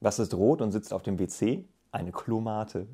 Was ist rot und sitzt auf dem WC? Eine Klomate.